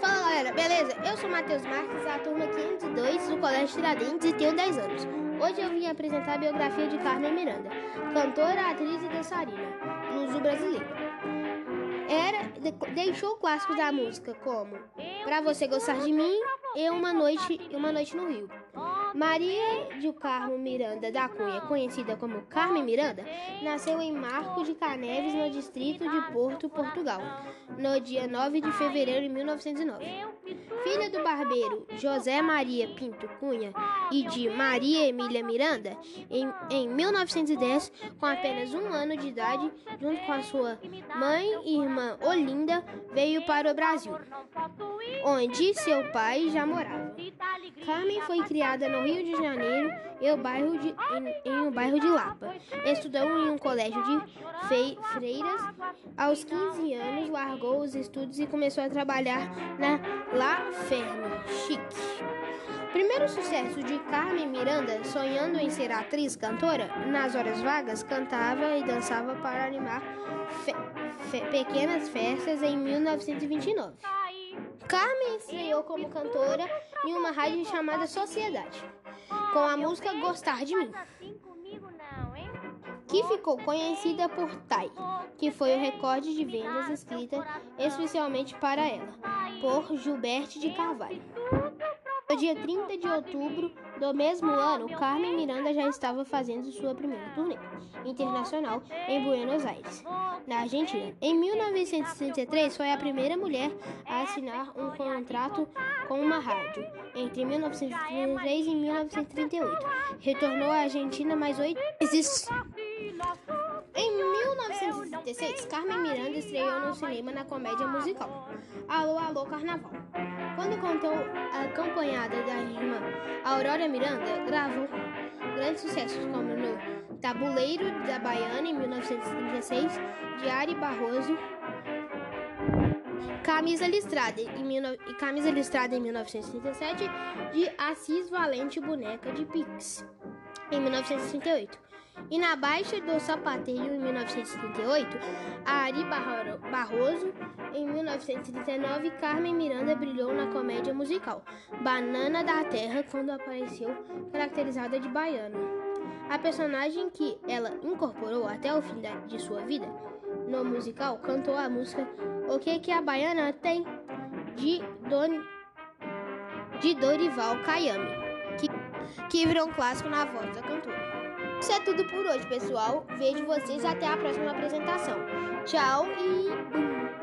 Fala galera, beleza? Eu sou Matheus Marques, da turma 502 do Colégio Tiradentes e tenho 10 anos. Hoje eu vim apresentar a biografia de Carmen Miranda, cantora, atriz e dançarina, luso brasileiro. Era, de, deixou clássicos da música como Pra Você Gostar de Mim e Uma Noite, uma noite no Rio. Maria de Carmo Miranda da Cunha, conhecida como Carmen Miranda, nasceu em Marco de Caneves, no distrito de Porto, Portugal, no dia 9 de fevereiro de 1909. Filha do barbeiro José Maria Pinto Cunha e de Maria Emília Miranda, em, em 1910, com apenas um ano de idade, junto com a sua mãe e irmã Olinda, veio para o Brasil, onde seu pai já morava. Carmen foi criada no Rio de Janeiro e o bairro de, em, em um bairro de Lapa. Estudou em um colégio de fei, freiras. Aos 15 anos, largou os estudos e começou a trabalhar na La Ferme Chic. Primeiro sucesso de Carmen Miranda, sonhando em ser atriz cantora, nas horas vagas cantava e dançava para animar fe, fe, pequenas festas em 1929. Carmen estreou como cantora em uma rádio chamada Sociedade, com a música Gostar de Mim, que ficou conhecida por Tai, que foi o recorde de vendas escrita especialmente para ela, por Gilberto de Carvalho. Dia 30 de outubro do mesmo ano, Carmen Miranda já estava fazendo sua primeira turnê internacional em Buenos Aires, na Argentina. Em 1933, foi a primeira mulher a assinar um contrato com uma rádio. Entre 1933 e 1938, retornou à Argentina mais oito vezes. Em 1936, Carmen Miranda estreou no cinema na comédia musical Alô, Alô Carnaval. Quando contou acompanhada da irmã Aurora Miranda, gravou grandes sucessos como no Tabuleiro da Baiana em 1936, de Ari Barroso, Camisa Listrada e Camisa Listrada em 1937, de Assis Valente Boneca de Pix em 1938. E na Baixa do Sapateiro, em 1938, Ari Barroso, em 1939, Carmen Miranda brilhou na comédia musical Banana da Terra, quando apareceu caracterizada de baiana. A personagem que ela incorporou até o fim de sua vida no musical cantou a música O que que a baiana tem de, Don, de Dorival Cayame, que, que virou um clássico na voz da cantora. Isso é tudo por hoje, pessoal. Vejo vocês até a próxima apresentação. Tchau e.